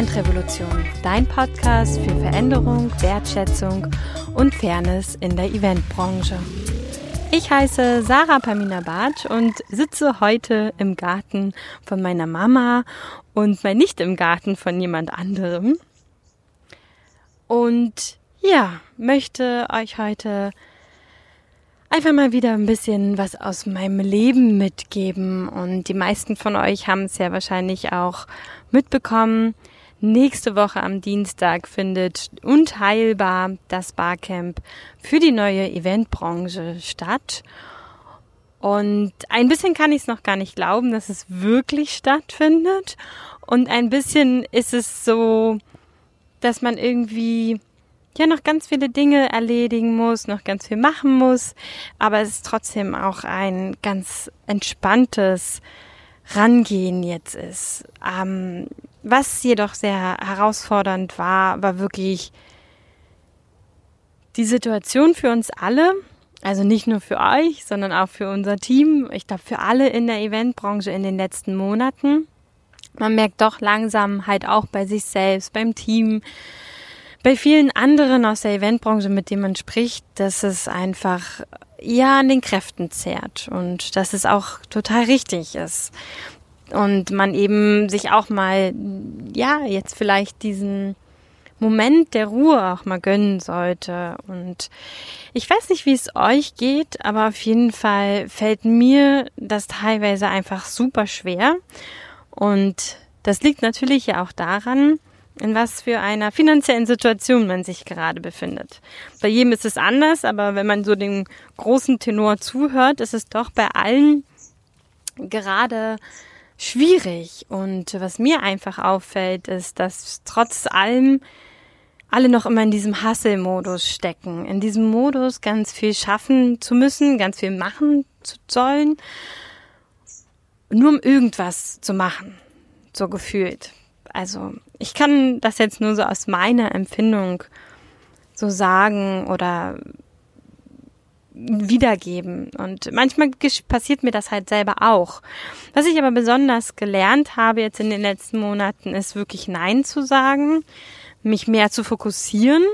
Eventrevolution, dein Podcast für Veränderung, Wertschätzung und Fairness in der Eventbranche. Ich heiße Sarah Pamina Bartsch und sitze heute im Garten von meiner Mama und mal nicht im Garten von jemand anderem. Und ja, möchte euch heute einfach mal wieder ein bisschen was aus meinem Leben mitgeben. Und die meisten von euch haben es ja wahrscheinlich auch mitbekommen. Nächste Woche am Dienstag findet unteilbar das Barcamp für die neue Eventbranche statt. Und ein bisschen kann ich es noch gar nicht glauben, dass es wirklich stattfindet. Und ein bisschen ist es so, dass man irgendwie ja noch ganz viele Dinge erledigen muss, noch ganz viel machen muss, aber es ist trotzdem auch ein ganz entspanntes Rangehen jetzt ist. Ähm, was jedoch sehr herausfordernd war, war wirklich die Situation für uns alle, also nicht nur für euch, sondern auch für unser Team, ich glaube für alle in der Eventbranche in den letzten Monaten. Man merkt doch langsam halt auch bei sich selbst, beim Team, bei vielen anderen aus der Eventbranche, mit denen man spricht, dass es einfach ja an den Kräften zehrt und dass es auch total richtig ist. Und man eben sich auch mal, ja, jetzt vielleicht diesen Moment der Ruhe auch mal gönnen sollte. Und ich weiß nicht, wie es euch geht, aber auf jeden Fall fällt mir das teilweise einfach super schwer. Und das liegt natürlich ja auch daran, in was für einer finanziellen Situation man sich gerade befindet. Bei jedem ist es anders, aber wenn man so dem großen Tenor zuhört, ist es doch bei allen gerade schwierig. Und was mir einfach auffällt, ist, dass trotz allem alle noch immer in diesem Hustle-Modus stecken, in diesem Modus ganz viel schaffen zu müssen, ganz viel machen zu sollen, nur um irgendwas zu machen, so gefühlt also ich kann das jetzt nur so aus meiner Empfindung so sagen oder wiedergeben. Und manchmal passiert mir das halt selber auch. Was ich aber besonders gelernt habe jetzt in den letzten Monaten, ist wirklich Nein zu sagen, mich mehr zu fokussieren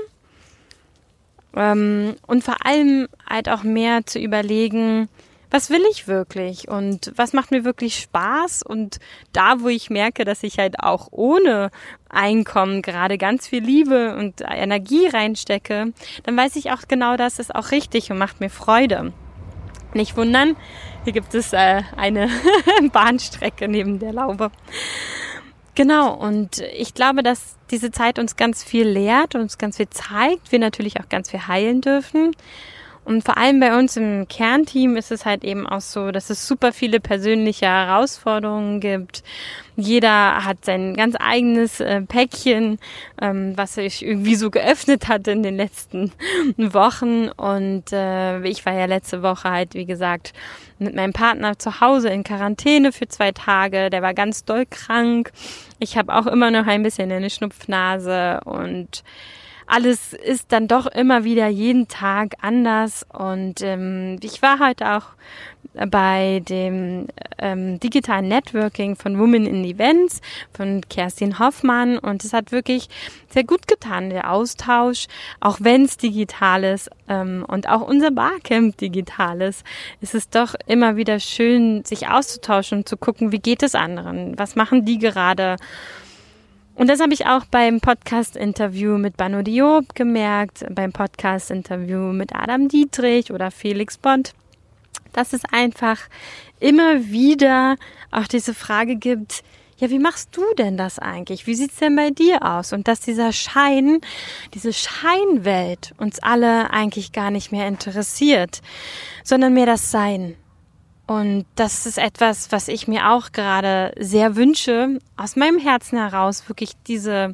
ähm, und vor allem halt auch mehr zu überlegen, was will ich wirklich und was macht mir wirklich Spaß und da, wo ich merke, dass ich halt auch ohne Einkommen gerade ganz viel Liebe und Energie reinstecke, dann weiß ich auch genau, das ist auch richtig und macht mir Freude. Nicht wundern, hier gibt es äh, eine Bahnstrecke neben der Laube. Genau, und ich glaube, dass diese Zeit uns ganz viel lehrt, uns ganz viel zeigt, wir natürlich auch ganz viel heilen dürfen. Und vor allem bei uns im Kernteam ist es halt eben auch so, dass es super viele persönliche Herausforderungen gibt. Jeder hat sein ganz eigenes äh, Päckchen, ähm, was sich irgendwie so geöffnet hat in den letzten Wochen. Und äh, ich war ja letzte Woche halt, wie gesagt, mit meinem Partner zu Hause in Quarantäne für zwei Tage. Der war ganz doll krank. Ich habe auch immer noch ein bisschen eine Schnupfnase und alles ist dann doch immer wieder jeden Tag anders. Und ähm, ich war heute auch bei dem ähm, digitalen Networking von Women in Events von Kerstin Hoffmann. Und es hat wirklich sehr gut getan, der Austausch, auch wenn es digital ist ähm, und auch unser Barcamp digital ist, ist es doch immer wieder schön, sich auszutauschen und zu gucken, wie geht es anderen, was machen die gerade und das habe ich auch beim Podcast-Interview mit Bano Diop gemerkt, beim Podcast-Interview mit Adam Dietrich oder Felix Bond, dass es einfach immer wieder auch diese Frage gibt, ja, wie machst du denn das eigentlich? Wie sieht's denn bei dir aus? Und dass dieser Schein, diese Scheinwelt uns alle eigentlich gar nicht mehr interessiert, sondern mehr das Sein. Und das ist etwas, was ich mir auch gerade sehr wünsche, aus meinem Herzen heraus, wirklich diese,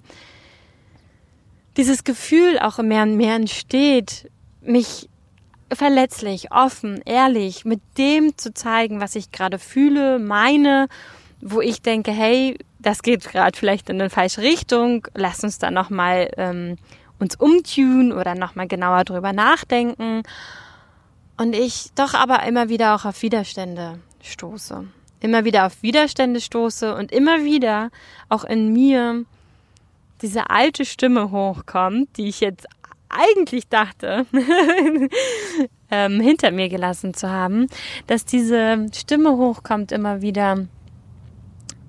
dieses Gefühl auch mehr und mehr entsteht, mich verletzlich, offen, ehrlich mit dem zu zeigen, was ich gerade fühle, meine, wo ich denke, hey, das geht gerade vielleicht in eine falsche Richtung, lass uns da nochmal ähm, uns umtun oder nochmal genauer drüber nachdenken und ich doch aber immer wieder auch auf Widerstände stoße. Immer wieder auf Widerstände stoße und immer wieder auch in mir diese alte Stimme hochkommt, die ich jetzt eigentlich dachte, ähm, hinter mir gelassen zu haben, dass diese Stimme hochkommt immer wieder.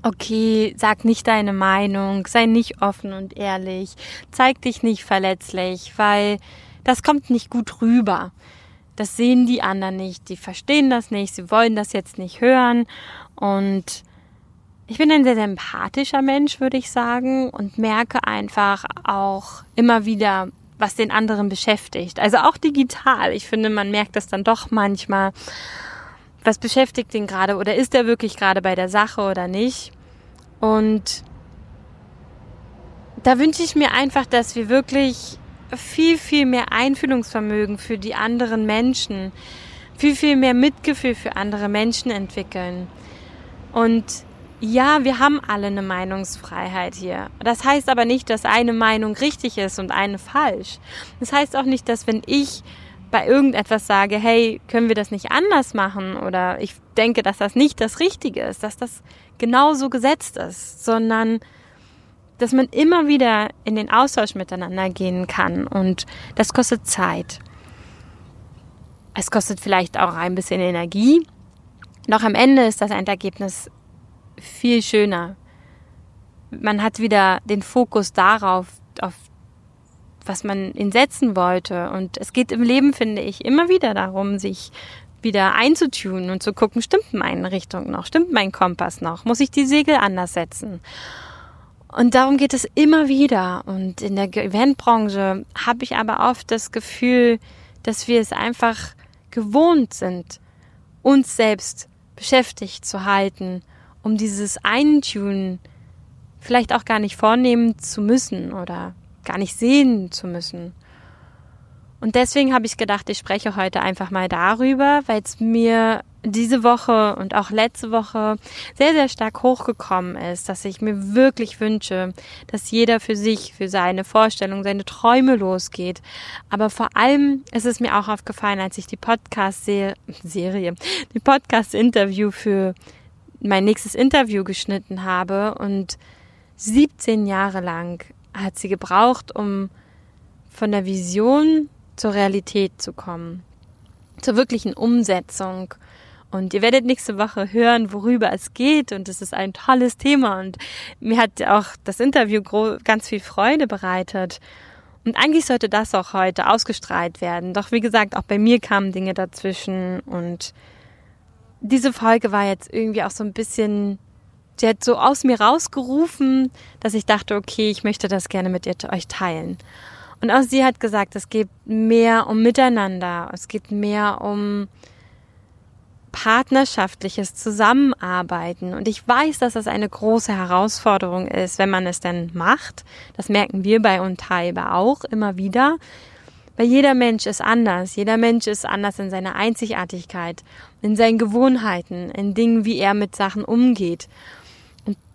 Okay, sag nicht deine Meinung, sei nicht offen und ehrlich, zeig dich nicht verletzlich, weil das kommt nicht gut rüber. Das sehen die anderen nicht, die verstehen das nicht, sie wollen das jetzt nicht hören und ich bin ein sehr, empathischer Mensch, würde ich sagen, und merke einfach auch immer wieder, was den anderen beschäftigt. Also auch digital. Ich finde, man merkt das dann doch manchmal. Was beschäftigt den gerade oder ist er wirklich gerade bei der Sache oder nicht? Und da wünsche ich mir einfach, dass wir wirklich viel, viel mehr Einfühlungsvermögen für die anderen Menschen, viel, viel mehr Mitgefühl für andere Menschen entwickeln. Und ja, wir haben alle eine Meinungsfreiheit hier. Das heißt aber nicht, dass eine Meinung richtig ist und eine falsch. Das heißt auch nicht, dass wenn ich bei irgendetwas sage, hey, können wir das nicht anders machen oder ich denke, dass das nicht das Richtige ist, dass das genauso gesetzt ist, sondern dass man immer wieder in den Austausch miteinander gehen kann und das kostet Zeit. Es kostet vielleicht auch ein bisschen Energie. Doch am Ende ist das Endergebnis viel schöner. Man hat wieder den Fokus darauf, auf was man ihn setzen wollte. Und es geht im Leben, finde ich, immer wieder darum, sich wieder einzutunen und zu gucken, stimmt meine Richtung noch, stimmt mein Kompass noch, muss ich die Segel anders setzen. Und darum geht es immer wieder. Und in der Eventbranche habe ich aber oft das Gefühl, dass wir es einfach gewohnt sind, uns selbst beschäftigt zu halten um dieses Eintun vielleicht auch gar nicht vornehmen zu müssen oder gar nicht sehen zu müssen. Und deswegen habe ich gedacht, ich spreche heute einfach mal darüber, weil es mir diese Woche und auch letzte Woche sehr, sehr stark hochgekommen ist, dass ich mir wirklich wünsche, dass jeder für sich, für seine Vorstellung, seine Träume losgeht. Aber vor allem ist es mir auch aufgefallen, als ich die Podcast-Serie, die Podcast-Interview für mein nächstes Interview geschnitten habe und 17 Jahre lang hat sie gebraucht, um von der Vision zur Realität zu kommen, zur wirklichen Umsetzung. Und ihr werdet nächste Woche hören, worüber es geht. Und es ist ein tolles Thema. Und mir hat auch das Interview ganz viel Freude bereitet. Und eigentlich sollte das auch heute ausgestrahlt werden. Doch wie gesagt, auch bei mir kamen Dinge dazwischen und diese Folge war jetzt irgendwie auch so ein bisschen, sie hat so aus mir rausgerufen, dass ich dachte, okay, ich möchte das gerne mit ihr, euch teilen. Und auch sie hat gesagt, es geht mehr um Miteinander, es geht mehr um partnerschaftliches Zusammenarbeiten. Und ich weiß, dass das eine große Herausforderung ist, wenn man es denn macht. Das merken wir bei Untaiba auch immer wieder. Weil jeder Mensch ist anders. Jeder Mensch ist anders in seiner Einzigartigkeit, in seinen Gewohnheiten, in Dingen, wie er mit Sachen umgeht.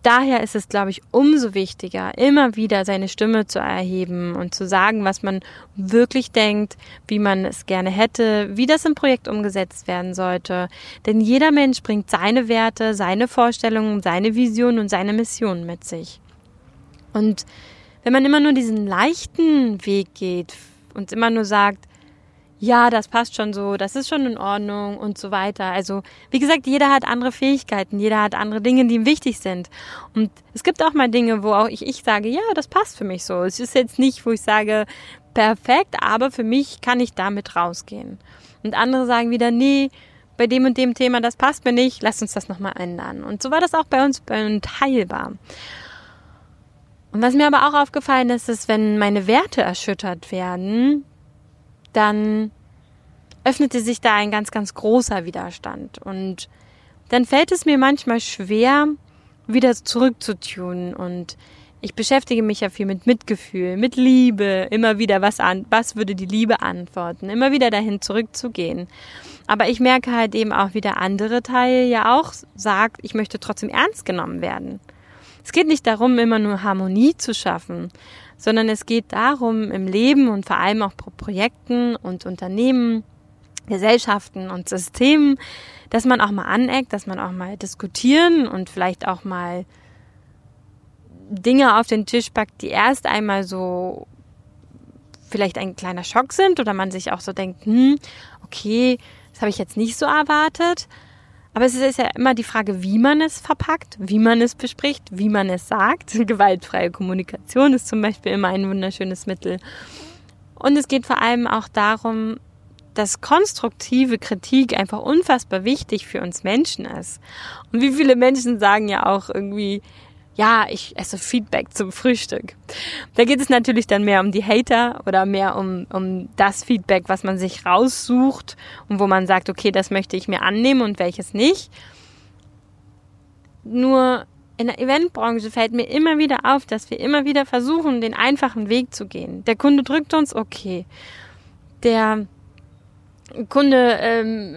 Daher ist es, glaube ich, umso wichtiger, immer wieder seine Stimme zu erheben und zu sagen, was man wirklich denkt, wie man es gerne hätte, wie das im Projekt umgesetzt werden sollte. Denn jeder Mensch bringt seine Werte, seine Vorstellungen, seine Vision und seine Mission mit sich. Und wenn man immer nur diesen leichten Weg geht, und immer nur sagt, ja, das passt schon so, das ist schon in Ordnung und so weiter. Also, wie gesagt, jeder hat andere Fähigkeiten, jeder hat andere Dinge, die ihm wichtig sind. Und es gibt auch mal Dinge, wo auch ich, ich sage, ja, das passt für mich so. Es ist jetzt nicht, wo ich sage, perfekt, aber für mich kann ich damit rausgehen. Und andere sagen wieder, nee, bei dem und dem Thema, das passt mir nicht, lass uns das nochmal ändern. Und so war das auch bei uns teilbar. Und was mir aber auch aufgefallen ist, ist, wenn meine Werte erschüttert werden, dann öffnete sich da ein ganz, ganz großer Widerstand. Und dann fällt es mir manchmal schwer, wieder zurückzutunen. Und ich beschäftige mich ja viel mit Mitgefühl, mit Liebe, immer wieder, was, an, was würde die Liebe antworten, immer wieder dahin zurückzugehen. Aber ich merke halt eben auch, wie der andere Teil ja auch sagt, ich möchte trotzdem ernst genommen werden. Es geht nicht darum, immer nur Harmonie zu schaffen, sondern es geht darum, im Leben und vor allem auch pro Projekten und Unternehmen, Gesellschaften und Systemen, dass man auch mal aneckt, dass man auch mal diskutieren und vielleicht auch mal Dinge auf den Tisch packt, die erst einmal so vielleicht ein kleiner Schock sind oder man sich auch so denkt, hm, okay, das habe ich jetzt nicht so erwartet. Aber es ist ja immer die Frage, wie man es verpackt, wie man es bespricht, wie man es sagt. Gewaltfreie Kommunikation ist zum Beispiel immer ein wunderschönes Mittel. Und es geht vor allem auch darum, dass konstruktive Kritik einfach unfassbar wichtig für uns Menschen ist. Und wie viele Menschen sagen ja auch irgendwie, ja, ich esse Feedback zum Frühstück. Da geht es natürlich dann mehr um die Hater oder mehr um, um das Feedback, was man sich raussucht und wo man sagt, okay, das möchte ich mir annehmen und welches nicht. Nur in der Eventbranche fällt mir immer wieder auf, dass wir immer wieder versuchen, den einfachen Weg zu gehen. Der Kunde drückt uns, okay. Der Kunde ähm,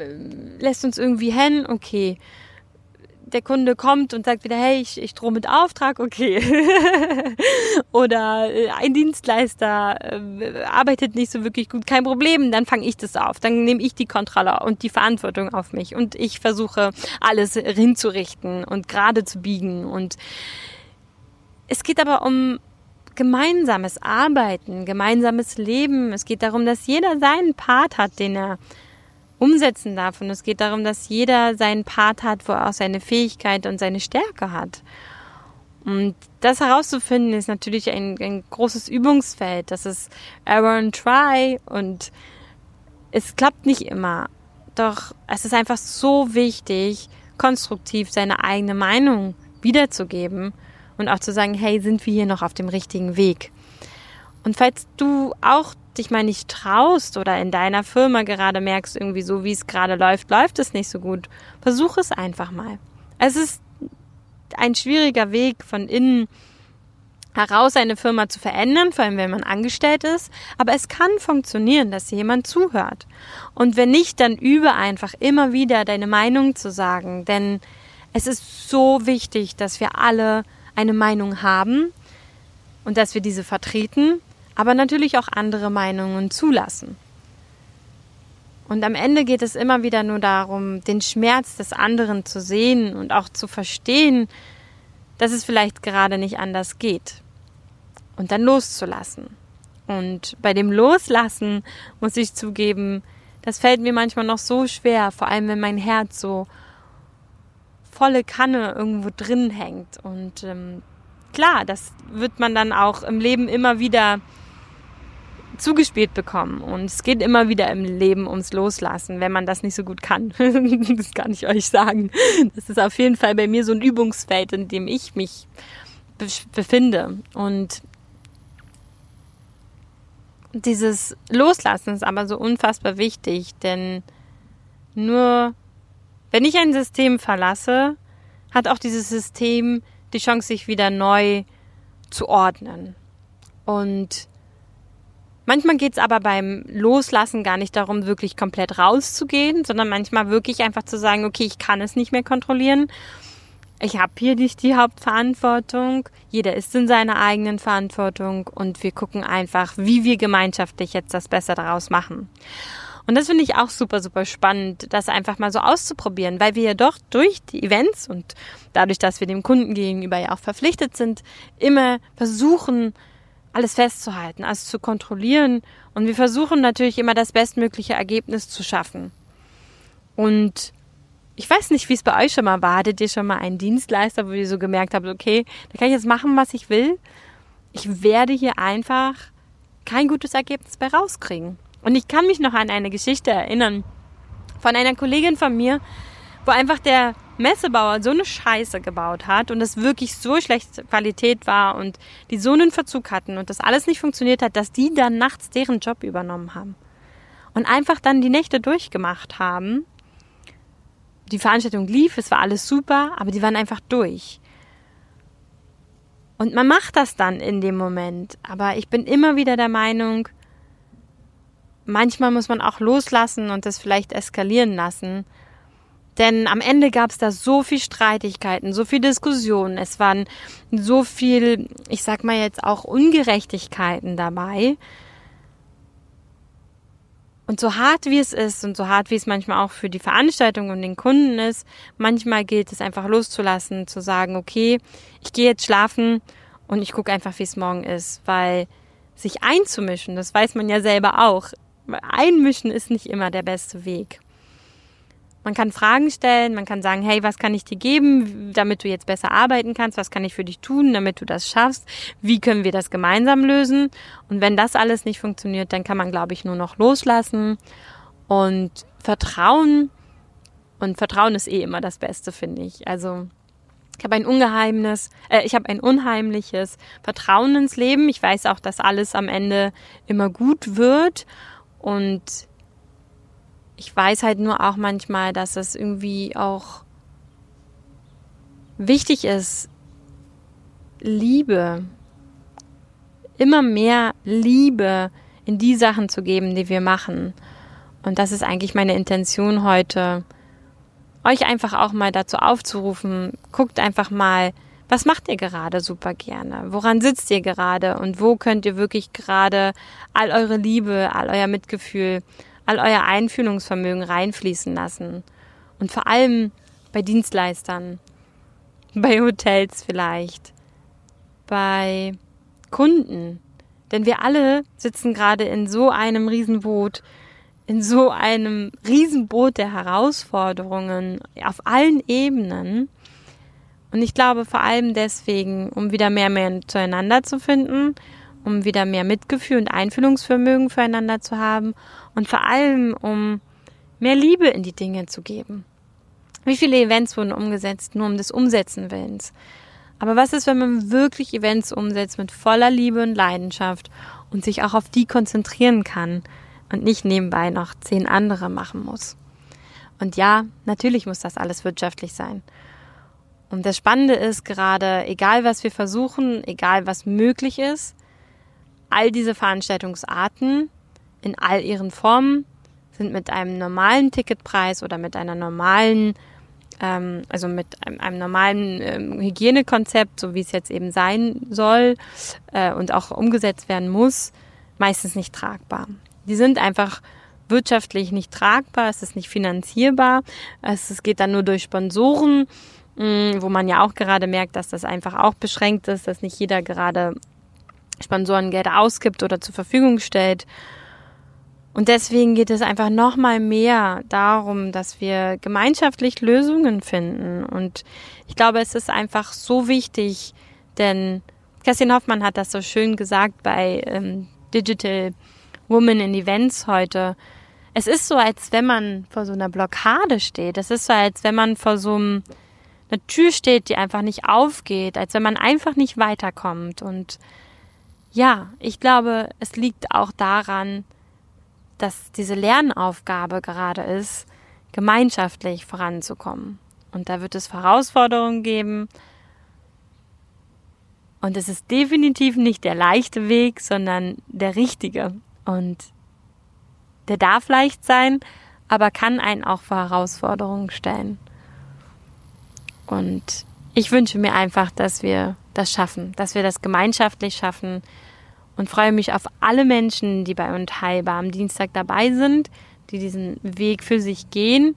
lässt uns irgendwie hängen, okay der Kunde kommt und sagt wieder, hey, ich, ich drohe mit Auftrag, okay. Oder äh, ein Dienstleister äh, arbeitet nicht so wirklich gut, kein Problem, dann fange ich das auf. Dann nehme ich die Kontrolle und die Verantwortung auf mich und ich versuche alles hinzurichten und gerade zu biegen. Und es geht aber um gemeinsames Arbeiten, gemeinsames Leben. Es geht darum, dass jeder seinen Part hat, den er umsetzen darf. Und es geht darum, dass jeder seinen Part hat, wo er auch seine Fähigkeit und seine Stärke hat. Und das herauszufinden ist natürlich ein, ein großes Übungsfeld. Das ist error and try und es klappt nicht immer. Doch es ist einfach so wichtig, konstruktiv seine eigene Meinung wiederzugeben und auch zu sagen, hey, sind wir hier noch auf dem richtigen Weg? Und falls du auch dich mal nicht traust oder in deiner Firma gerade merkst, irgendwie so wie es gerade läuft, läuft es nicht so gut, versuch es einfach mal. Es ist ein schwieriger Weg von innen heraus eine Firma zu verändern, vor allem wenn man angestellt ist, aber es kann funktionieren, dass jemand zuhört. Und wenn nicht, dann übe einfach immer wieder deine Meinung zu sagen, denn es ist so wichtig, dass wir alle eine Meinung haben und dass wir diese vertreten aber natürlich auch andere Meinungen zulassen. Und am Ende geht es immer wieder nur darum, den Schmerz des anderen zu sehen und auch zu verstehen, dass es vielleicht gerade nicht anders geht. Und dann loszulassen. Und bei dem Loslassen muss ich zugeben, das fällt mir manchmal noch so schwer, vor allem wenn mein Herz so volle Kanne irgendwo drin hängt. Und ähm, klar, das wird man dann auch im Leben immer wieder zugespielt bekommen. Und es geht immer wieder im Leben ums Loslassen, wenn man das nicht so gut kann. das kann ich euch sagen. Das ist auf jeden Fall bei mir so ein Übungsfeld, in dem ich mich befinde. Und dieses Loslassen ist aber so unfassbar wichtig, denn nur wenn ich ein System verlasse, hat auch dieses System die Chance, sich wieder neu zu ordnen. Und Manchmal geht es aber beim Loslassen gar nicht darum, wirklich komplett rauszugehen, sondern manchmal wirklich einfach zu sagen, okay, ich kann es nicht mehr kontrollieren. Ich habe hier nicht die Hauptverantwortung. Jeder ist in seiner eigenen Verantwortung und wir gucken einfach, wie wir gemeinschaftlich jetzt das Beste daraus machen. Und das finde ich auch super, super spannend, das einfach mal so auszuprobieren, weil wir ja doch durch die Events und dadurch, dass wir dem Kunden gegenüber ja auch verpflichtet sind, immer versuchen, alles festzuhalten, alles zu kontrollieren. Und wir versuchen natürlich immer das bestmögliche Ergebnis zu schaffen. Und ich weiß nicht, wie es bei euch schon mal war. Hattet ihr schon mal einen Dienstleister, wo ihr so gemerkt habt, okay, da kann ich jetzt machen, was ich will. Ich werde hier einfach kein gutes Ergebnis bei rauskriegen. Und ich kann mich noch an eine Geschichte erinnern von einer Kollegin von mir, wo einfach der Messebauer so eine Scheiße gebaut hat und es wirklich so schlechte Qualität war und die so einen Verzug hatten und das alles nicht funktioniert hat, dass die dann nachts deren Job übernommen haben. Und einfach dann die Nächte durchgemacht haben. Die Veranstaltung lief, es war alles super, aber die waren einfach durch. Und man macht das dann in dem Moment. Aber ich bin immer wieder der Meinung, manchmal muss man auch loslassen und das vielleicht eskalieren lassen denn am Ende gab es da so viel Streitigkeiten, so viel Diskussionen. Es waren so viel, ich sag mal jetzt auch Ungerechtigkeiten dabei. Und so hart wie es ist und so hart wie es manchmal auch für die Veranstaltung und den Kunden ist, manchmal gilt es einfach loszulassen, zu sagen, okay, ich gehe jetzt schlafen und ich gucke einfach, wie es morgen ist, weil sich einzumischen, das weiß man ja selber auch. Einmischen ist nicht immer der beste Weg. Man kann Fragen stellen, man kann sagen, hey, was kann ich dir geben, damit du jetzt besser arbeiten kannst? Was kann ich für dich tun, damit du das schaffst? Wie können wir das gemeinsam lösen? Und wenn das alles nicht funktioniert, dann kann man, glaube ich, nur noch loslassen und Vertrauen. Und Vertrauen ist eh immer das Beste, finde ich. Also ich habe ein ungeheimnis, äh, ich habe ein unheimliches Vertrauen ins Leben. Ich weiß auch, dass alles am Ende immer gut wird und ich weiß halt nur auch manchmal, dass es irgendwie auch wichtig ist, Liebe, immer mehr Liebe in die Sachen zu geben, die wir machen. Und das ist eigentlich meine Intention heute, euch einfach auch mal dazu aufzurufen, guckt einfach mal, was macht ihr gerade super gerne? Woran sitzt ihr gerade? Und wo könnt ihr wirklich gerade all eure Liebe, all euer Mitgefühl, all euer Einfühlungsvermögen reinfließen lassen? Und vor allem bei Dienstleistern, bei Hotels vielleicht, bei Kunden. Denn wir alle sitzen gerade in so einem Riesenboot, in so einem Riesenboot der Herausforderungen auf allen Ebenen. Und ich glaube vor allem deswegen, um wieder mehr, mehr zueinander zu finden, um wieder mehr Mitgefühl und Einfühlungsvermögen füreinander zu haben und vor allem, um mehr Liebe in die Dinge zu geben. Wie viele Events wurden umgesetzt, nur um des Umsetzen willens? Aber was ist, wenn man wirklich Events umsetzt mit voller Liebe und Leidenschaft und sich auch auf die konzentrieren kann und nicht nebenbei noch zehn andere machen muss? Und ja, natürlich muss das alles wirtschaftlich sein. Und das Spannende ist gerade, egal was wir versuchen, egal was möglich ist, all diese Veranstaltungsarten in all ihren Formen sind mit einem normalen Ticketpreis oder mit einer normalen, ähm, also mit einem, einem normalen ähm, Hygienekonzept, so wie es jetzt eben sein soll äh, und auch umgesetzt werden muss, meistens nicht tragbar. Die sind einfach wirtschaftlich nicht tragbar, es ist nicht finanzierbar, es, es geht dann nur durch Sponsoren Mm, wo man ja auch gerade merkt, dass das einfach auch beschränkt ist, dass nicht jeder gerade Sponsorengeld ausgibt oder zur Verfügung stellt. Und deswegen geht es einfach nochmal mehr darum, dass wir gemeinschaftlich Lösungen finden. Und ich glaube, es ist einfach so wichtig, denn Kerstin Hoffmann hat das so schön gesagt bei ähm, Digital Women in Events heute. Es ist so, als wenn man vor so einer Blockade steht. Es ist so, als wenn man vor so einem eine Tür steht, die einfach nicht aufgeht, als wenn man einfach nicht weiterkommt. Und ja, ich glaube, es liegt auch daran, dass diese Lernaufgabe gerade ist, gemeinschaftlich voranzukommen. Und da wird es Herausforderungen geben. Und es ist definitiv nicht der leichte Weg, sondern der richtige. Und der darf leicht sein, aber kann einen auch vor Herausforderungen stellen. Und ich wünsche mir einfach, dass wir das schaffen, dass wir das gemeinschaftlich schaffen und freue mich auf alle Menschen, die bei Unteilbar am Dienstag dabei sind, die diesen Weg für sich gehen,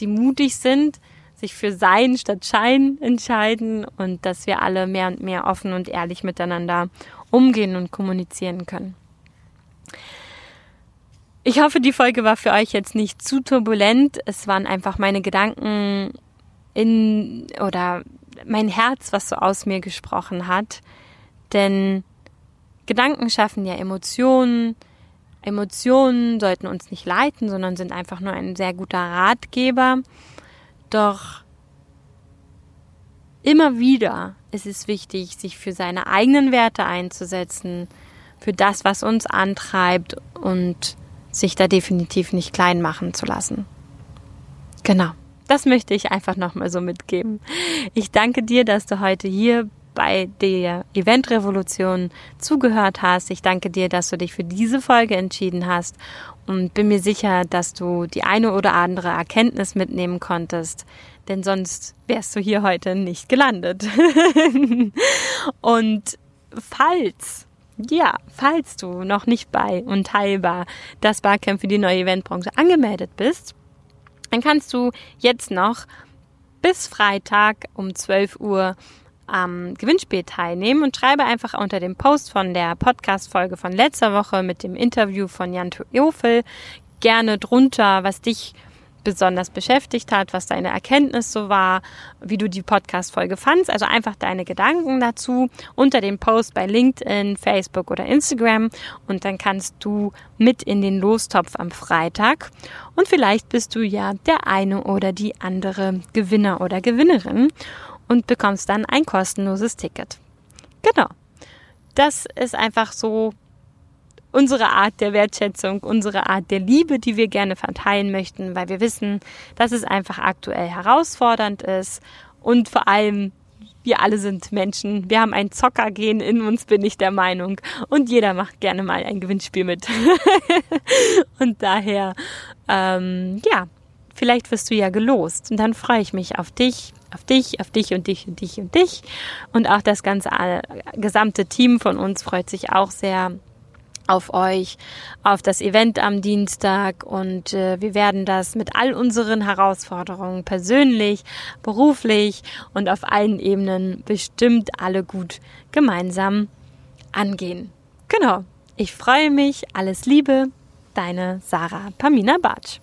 die mutig sind, sich für Sein statt Schein entscheiden und dass wir alle mehr und mehr offen und ehrlich miteinander umgehen und kommunizieren können. Ich hoffe, die Folge war für euch jetzt nicht zu turbulent. Es waren einfach meine Gedanken in oder mein Herz, was so aus mir gesprochen hat. Denn Gedanken schaffen ja Emotionen. Emotionen sollten uns nicht leiten, sondern sind einfach nur ein sehr guter Ratgeber. Doch immer wieder ist es wichtig, sich für seine eigenen Werte einzusetzen, für das, was uns antreibt und sich da definitiv nicht klein machen zu lassen. Genau. Das möchte ich einfach nochmal so mitgeben. Ich danke dir, dass du heute hier bei der Eventrevolution zugehört hast. Ich danke dir, dass du dich für diese Folge entschieden hast und bin mir sicher, dass du die eine oder andere Erkenntnis mitnehmen konntest, denn sonst wärst du hier heute nicht gelandet. und falls ja, falls du noch nicht bei Unteilbar das Barcamp für die neue Eventbranche angemeldet bist, dann kannst du jetzt noch bis Freitag um 12 Uhr am Gewinnspiel teilnehmen und schreibe einfach unter dem Post von der Podcast-Folge von letzter Woche mit dem Interview von Jan Jofel gerne drunter, was dich besonders beschäftigt hat, was deine Erkenntnis so war, wie du die Podcast-Folge fandst. Also einfach deine Gedanken dazu unter dem Post bei LinkedIn, Facebook oder Instagram. Und dann kannst du mit in den Lostopf am Freitag. Und vielleicht bist du ja der eine oder die andere Gewinner oder Gewinnerin und bekommst dann ein kostenloses Ticket. Genau. Das ist einfach so unsere Art der Wertschätzung, unsere Art der Liebe, die wir gerne verteilen möchten, weil wir wissen, dass es einfach aktuell herausfordernd ist und vor allem wir alle sind Menschen. Wir haben ein Zockergehen in uns, bin ich der Meinung. Und jeder macht gerne mal ein Gewinnspiel mit. und daher, ähm, ja, vielleicht wirst du ja gelost. Und dann freue ich mich auf dich, auf dich, auf dich und dich und dich und dich. Und auch das ganze äh, gesamte Team von uns freut sich auch sehr auf euch, auf das Event am Dienstag und äh, wir werden das mit all unseren Herausforderungen persönlich, beruflich und auf allen Ebenen bestimmt alle gut gemeinsam angehen. Genau. Ich freue mich. Alles Liebe. Deine Sarah Pamina Bartsch.